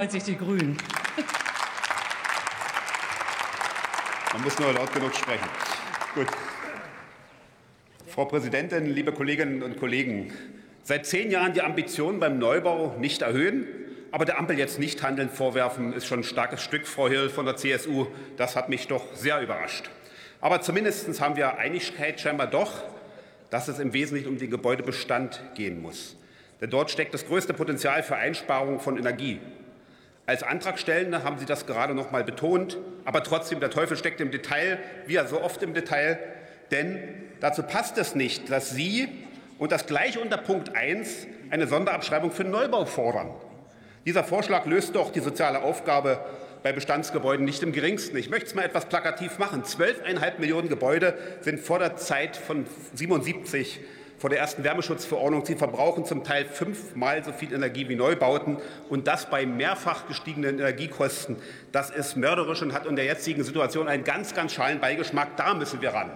als sich die Grünen. Man muss nur laut genug sprechen. Gut. Frau Präsidentin, liebe Kolleginnen und Kollegen! Seit zehn Jahren die Ambitionen beim Neubau nicht erhöhen, aber der Ampel jetzt nicht handeln vorwerfen, ist schon ein starkes Stück, Frau Hill von der CSU. Das hat mich doch sehr überrascht. Aber zumindest haben wir Einigkeit scheinbar doch, dass es im Wesentlichen um den Gebäudebestand gehen muss. Denn dort steckt das größte Potenzial für Einsparungen von Energie. Als Antragstellende haben Sie das gerade noch mal betont. Aber trotzdem, der Teufel steckt im Detail, wie er so oft im Detail. Denn dazu passt es nicht, dass Sie und das gleich unter Punkt 1 eine Sonderabschreibung für Neubau fordern. Dieser Vorschlag löst doch die soziale Aufgabe bei Bestandsgebäuden nicht im geringsten. Ich möchte es mal etwas plakativ machen. 12,5 Millionen Gebäude sind vor der Zeit von 77 vor der ersten Wärmeschutzverordnung. Sie verbrauchen zum Teil fünfmal so viel Energie wie Neubauten und das bei mehrfach gestiegenen Energiekosten. Das ist mörderisch und hat in der jetzigen Situation einen ganz, ganz schalen Beigeschmack. Da müssen wir ran.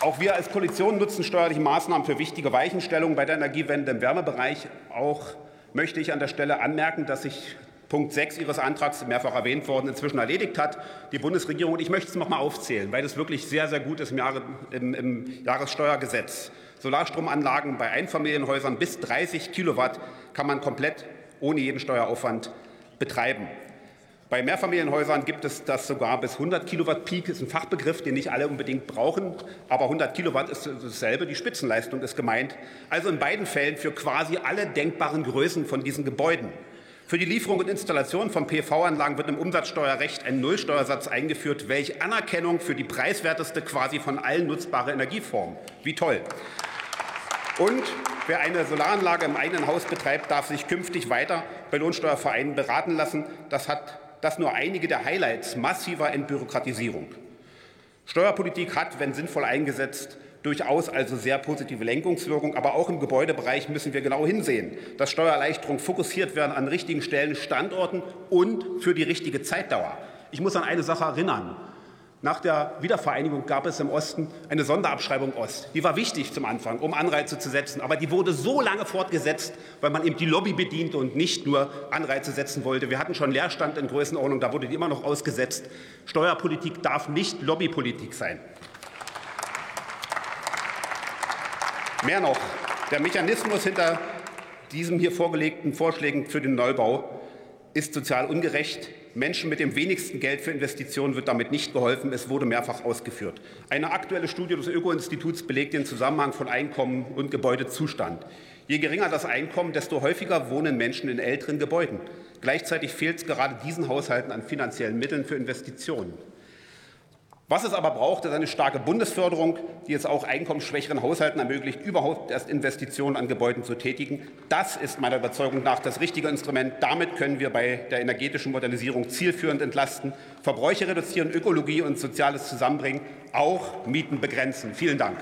Auch wir als Koalition nutzen steuerliche Maßnahmen für wichtige Weichenstellungen bei der Energiewende im Wärmebereich. Auch möchte ich an der Stelle anmerken, dass sich Punkt 6 Ihres Antrags, mehrfach erwähnt worden, inzwischen erledigt hat. Die Bundesregierung, und ich möchte es noch mal aufzählen, weil es wirklich sehr, sehr gut ist im, Jahre, im, im Jahressteuergesetz. Solarstromanlagen bei Einfamilienhäusern bis 30 Kilowatt kann man komplett ohne jeden Steueraufwand betreiben. Bei Mehrfamilienhäusern gibt es das sogar bis 100 Kilowatt Peak, ist ein Fachbegriff, den nicht alle unbedingt brauchen, aber 100 Kilowatt ist dasselbe, die Spitzenleistung ist gemeint. Also in beiden Fällen für quasi alle denkbaren Größen von diesen Gebäuden. Für die Lieferung und Installation von PV-Anlagen wird im Umsatzsteuerrecht ein Nullsteuersatz eingeführt, welch Anerkennung für die preiswerteste quasi von allen nutzbare Energieform. Wie toll. Und wer eine Solaranlage im eigenen Haus betreibt, darf sich künftig weiter bei Lohnsteuervereinen beraten lassen. Das hat das nur einige der Highlights massiver Entbürokratisierung. Steuerpolitik hat, wenn sinnvoll eingesetzt, durchaus also sehr positive Lenkungswirkung. Aber auch im Gebäudebereich müssen wir genau hinsehen, dass Steuererleichterungen fokussiert werden an richtigen Stellen, Standorten und für die richtige Zeitdauer. Ich muss an eine Sache erinnern. Nach der Wiedervereinigung gab es im Osten eine Sonderabschreibung Ost. Die war wichtig zum Anfang, um Anreize zu setzen. Aber die wurde so lange fortgesetzt, weil man eben die Lobby bediente und nicht nur Anreize setzen wollte. Wir hatten schon Leerstand in Größenordnung, da wurde die immer noch ausgesetzt. Steuerpolitik darf nicht Lobbypolitik sein. Mehr noch, der Mechanismus hinter diesen hier vorgelegten Vorschlägen für den Neubau ist sozial ungerecht. Menschen mit dem wenigsten Geld für Investitionen wird damit nicht geholfen. Es wurde mehrfach ausgeführt. Eine aktuelle Studie des Öko-Instituts belegt den Zusammenhang von Einkommen und Gebäudezustand. Je geringer das Einkommen, desto häufiger wohnen Menschen in älteren Gebäuden. Gleichzeitig fehlt es gerade diesen Haushalten an finanziellen Mitteln für Investitionen. Was es aber braucht, ist eine starke Bundesförderung, die es auch einkommensschwächeren Haushalten ermöglicht, überhaupt erst Investitionen an Gebäuden zu tätigen. Das ist meiner Überzeugung nach das richtige Instrument. Damit können wir bei der energetischen Modernisierung zielführend entlasten, Verbräuche reduzieren, Ökologie und Soziales zusammenbringen, auch Mieten begrenzen. Vielen Dank.